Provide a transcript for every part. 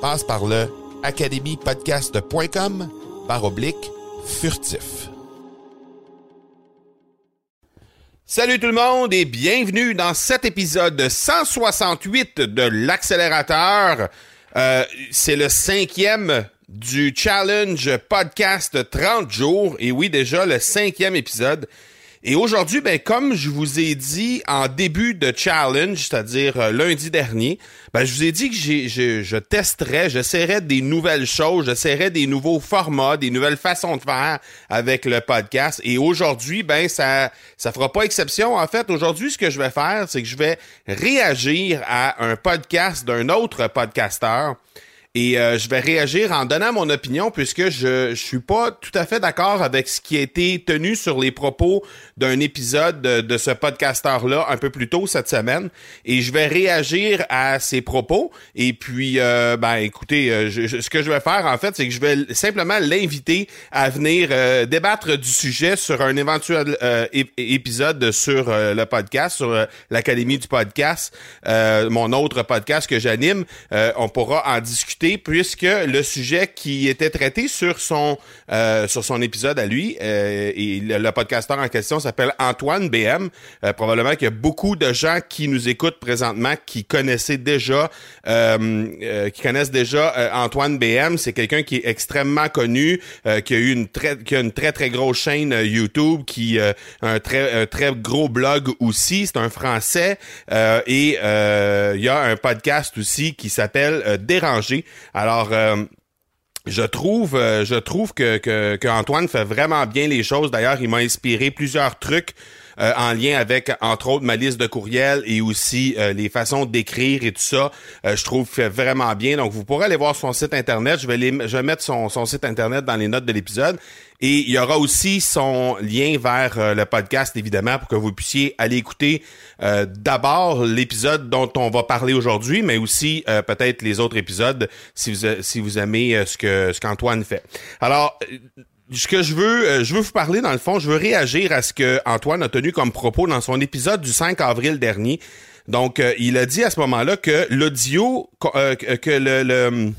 Passe par le academypodcast.com par oblique furtif. Salut tout le monde et bienvenue dans cet épisode 168 de l'accélérateur. Euh, c'est le cinquième du challenge podcast 30 jours. Et oui, déjà le cinquième épisode. Et aujourd'hui, ben, comme je vous ai dit en début de challenge, c'est-à-dire euh, lundi dernier, ben, je vous ai dit que j'ai, je, je testerais, j'essaierais des nouvelles choses, j'essaierais des nouveaux formats, des nouvelles façons de faire avec le podcast. Et aujourd'hui, ben, ça, ça fera pas exception. En fait, aujourd'hui, ce que je vais faire, c'est que je vais réagir à un podcast d'un autre podcasteur. Et euh, je vais réagir en donnant mon opinion puisque je, je suis pas tout à fait d'accord avec ce qui a été tenu sur les propos d'un épisode de, de ce podcasteur-là un peu plus tôt cette semaine. Et je vais réagir à ses propos. Et puis, euh, ben écoutez, euh, je, ce que je vais faire en fait, c'est que je vais simplement l'inviter à venir euh, débattre du sujet sur un éventuel épisode sur le podcast, sur l'Académie du podcast, mon autre podcast que j'anime. on pourra en discuter puisque le sujet qui était traité sur son euh, sur son épisode à lui euh, et le, podcasteur en question s'appelle Antoine BM. Euh, probablement qu'il y a beaucoup de gens qui nous écoutent présentement qui connaissaient déjà qui connaissent déjà Antoine BM. C'est quelqu'un qui est extrêmement connu, qui a eu une très qui a une très très grosse chaîne YouTube, qui a un très un très gros blog aussi. C'est un Français et il y a un podcast aussi qui s'appelle Déranger. Alors, euh, je trouve, euh, je trouve que, que, Antoine fait vraiment bien les choses. D'ailleurs, il m'a inspiré plusieurs trucs euh, en lien avec, entre autres, ma liste de courriels et aussi les façons d'écrire et tout ça. je trouve vraiment bien. Donc, vous pourrez aller voir son site internet. Je vais, les, je vais mettre son, son site internet dans les notes de l'épisode. Et il y aura aussi son lien vers euh, le podcast, évidemment, pour que vous puissiez aller écouter euh, d'abord l'épisode dont on va parler aujourd'hui, mais aussi euh, peut-être les autres épisodes si vous, si vous aimez ce que ce qu'Antoine fait. Alors, ce que je veux, je veux vous parler dans le fond, je veux réagir à ce que Antoine a tenu comme propos dans son épisode du 5 avril dernier. Donc, il a dit à ce moment-là que l'audio, que le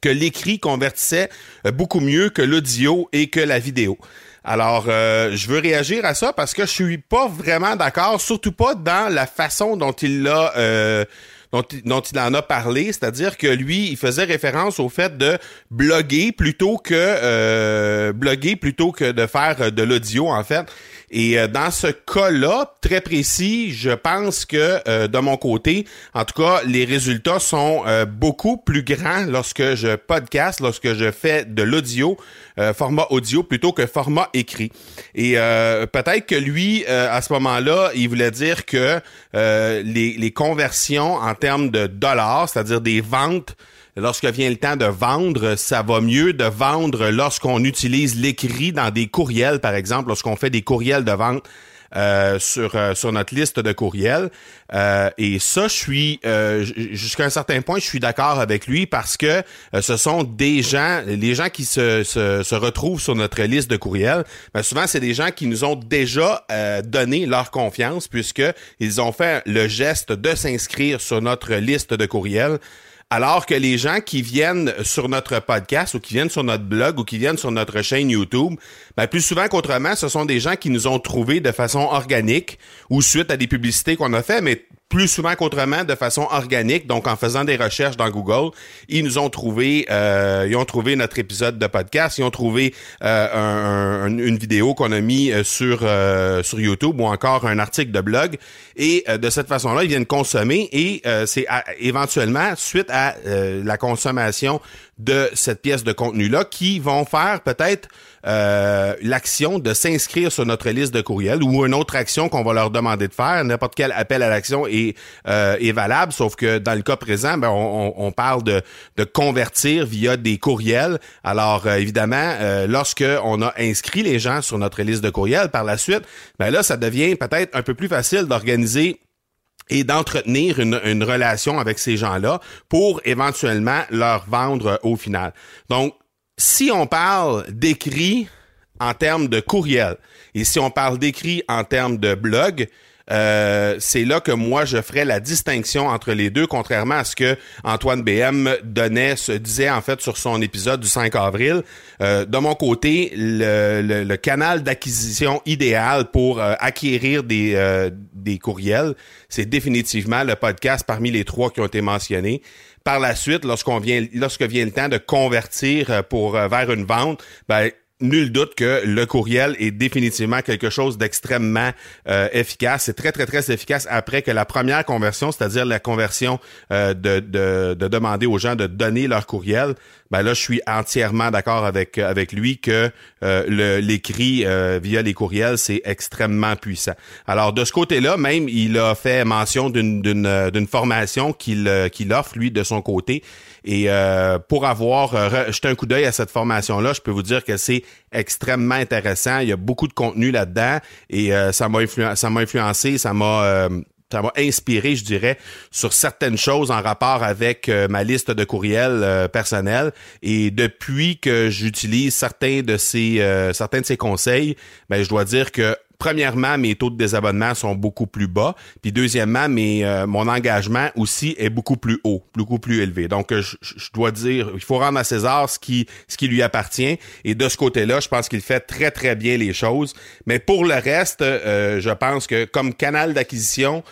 que l'écrit convertissait euh, beaucoup mieux que l'audio et que la vidéo. Alors, euh, je veux réagir à ça parce que je suis pas vraiment d'accord, surtout pas dans la façon dont il l'a euh, dont, il en a parlé, c'est-à-dire que lui, il faisait référence au fait de bloguer plutôt que bloguer plutôt que de faire de l'audio en fait. Et euh, dans ce cas-là, très précis, je pense que euh, de mon côté, en tout cas, les résultats sont euh, beaucoup plus grands lorsque je podcast, lorsque je fais de l'audio, format audio plutôt que format écrit. Et peut-être que lui, à ce moment-là, il voulait dire que les, les conversions en termes de dollars, c'est-à-dire des ventes, lorsque vient le temps de vendre, ça va mieux de vendre lorsqu'on utilise l'écrit dans des courriels, par exemple, lorsqu'on fait des courriels de vente euh, sur sur notre liste de courriels. et ça, je suis jusqu'à un certain point, je suis d'accord avec lui parce que ce sont des gens, les gens qui se, se, se retrouvent sur notre liste de courriels. Ben souvent, c'est des gens qui nous ont déjà donné leur confiance puisque ils ont fait le geste de s'inscrire sur notre liste de courriels. Alors que les gens qui viennent sur notre podcast ou qui viennent sur notre blog ou qui viennent sur notre chaîne YouTube, ben plus souvent qu'autrement, ce sont des gens qui nous ont trouvés de façon organique ou suite à des publicités qu'on a fait, mais plus souvent qu'autrement de façon organique, donc en faisant des recherches dans Google, ils nous ont trouvé, euh, ils ont trouvé notre épisode de podcast, ils ont trouvé euh, une vidéo qu'on a mis euh, sur sur YouTube ou encore un article de blog, et de cette façon-là, ils viennent consommer et c'est éventuellement suite à la consommation de cette pièce de contenu-là qui vont faire peut-être euh, l'action de s'inscrire sur notre liste de courriels ou une autre action qu'on va leur demander de faire. N'importe quel appel à l'action est, euh, est valable, sauf que dans le cas présent, ben, on, parle de, de convertir via des courriels. Alors, euh, évidemment, lorsque on a inscrit les gens sur notre liste de courriels par la suite, ben là, ça devient peut-être un peu plus facile d'organiser et d'entretenir une, une, relation avec ces gens-là pour éventuellement leur vendre au final. Donc, si on parle d'écrit en termes de courriel et si on parle d'écrit en termes de blog, euh, c'est là que moi je ferais la distinction entre les deux, contrairement à ce que Antoine BM donnait, se disait en fait sur son épisode du 5 avril. Euh, de mon côté, le, canal d'acquisition idéal pour euh, acquérir des, des courriels, c'est définitivement le podcast parmi les trois qui ont été mentionnés par la suite, lorsqu'on vient, lorsque vient le temps de convertir pour vers une vente, ben nul doute que le courriel est définitivement quelque chose d'extrêmement euh, efficace. C'est très, très, très efficace après que la première conversion, c'est-à-dire la conversion euh, de, de, de, demander aux gens de donner leur courriel. Ben là, je suis entièrement d'accord avec avec lui que euh, l'écrit via les courriels, c'est extrêmement puissant. Alors, de ce côté-là, même, il a fait mention d'une d'une formation qu'il qu'il offre, lui, de son côté. Et pour avoir jeté un coup d'œil à cette formation-là, je peux vous dire que c'est extrêmement intéressant. Il y a beaucoup de contenu là-dedans et euh, ça m'a influencé, ça m'a euh, ça m'a inspiré, je dirais, sur certaines choses en rapport avec euh, ma liste de courriels personnels. Et depuis que j'utilise certains de ces certains de ces conseils, ben je dois dire que premièrement, mes taux de désabonnement sont beaucoup plus bas. Puis deuxièmement, mes, euh, mon engagement aussi est beaucoup plus haut, beaucoup plus élevé. Donc, euh, je, dois dire, il faut rendre à César ce qui, ce qui lui appartient. Et de ce côté-là, je pense qu'il fait très, très bien les choses. Mais pour le reste, euh, je pense que comme canal d'acquisition,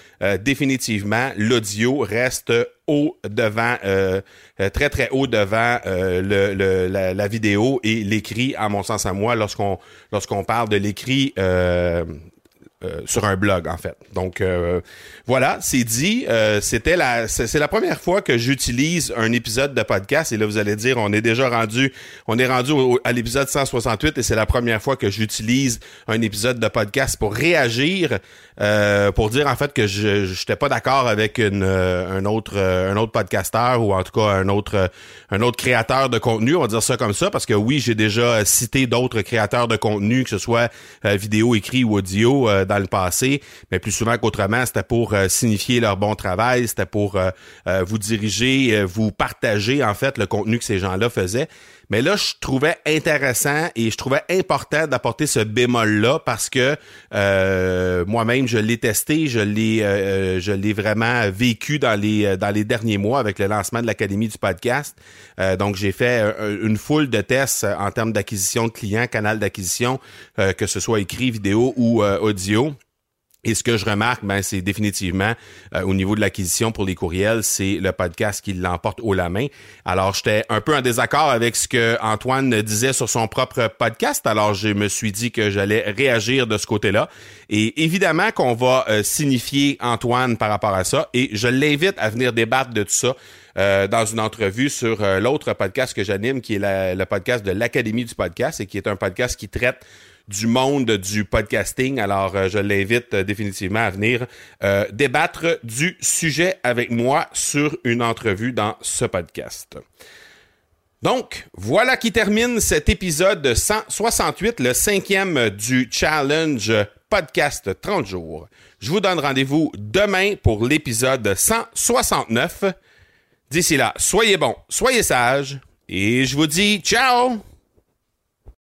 définitivement, l'audio reste haut devant, euh, euh, très très haut devant euh, le, la, vidéo et l'écrit, à mon sens à moi, lorsqu'on lorsqu'on parle de l'écrit sur un blog en fait. Donc voilà, c'est dit. C'était la c'est la première fois que j'utilise un épisode de podcast et là vous allez dire on est déjà rendu on est rendu à l'épisode 168 et c'est la première fois que j'utilise un épisode de podcast pour réagir euh, pour dire en fait que je n'étais pas d'accord avec une, euh, un autre euh, un autre podcasteur ou en tout cas un autre un autre créateur de contenu, on va dire ça comme ça, parce que oui, j'ai déjà cité d'autres créateurs de contenu, que ce soit vidéo, écrit ou audio dans le passé, mais plus souvent qu'autrement, c'était pour signifier leur bon travail, c'était pour vous diriger, vous partager en fait le contenu que ces gens-là faisaient. Mais là, je trouvais intéressant et je trouvais important d'apporter ce bémol-là parce que euh, moi-même, je l'ai testé, je l'ai, euh, je l'ai vraiment vécu dans les dans les derniers mois avec le lancement de l'académie du podcast. Euh, donc, j'ai fait une foule de tests en termes d'acquisition de clients, canal d'acquisition, que ce soit écrit, vidéo ou audio. Et ce que je remarque, ben, c'est définitivement euh, au niveau de l'acquisition pour les courriels, c'est le podcast qui l'emporte haut la main. Alors, j'étais un peu en désaccord avec ce que Antoine disait sur son propre podcast. Alors, je me suis dit que j'allais réagir de ce côté-là. Et évidemment qu'on va euh, signifier Antoine par rapport à ça. Et je l'invite à venir débattre de tout ça. Euh, dans une entrevue sur l'autre podcast que j'anime, qui est le podcast de l'Académie du podcast, et qui est un podcast qui traite du monde du podcasting. Alors, euh, je l'invite euh, définitivement à venir euh, débattre du sujet avec moi sur une entrevue dans ce podcast. Donc, voilà qui termine cet épisode 168, le cinquième du challenge podcast 30 jours. Je vous donne rendez-vous demain pour l'épisode 169. D'ici là, soyez bons, soyez sages, et je vous dis ciao!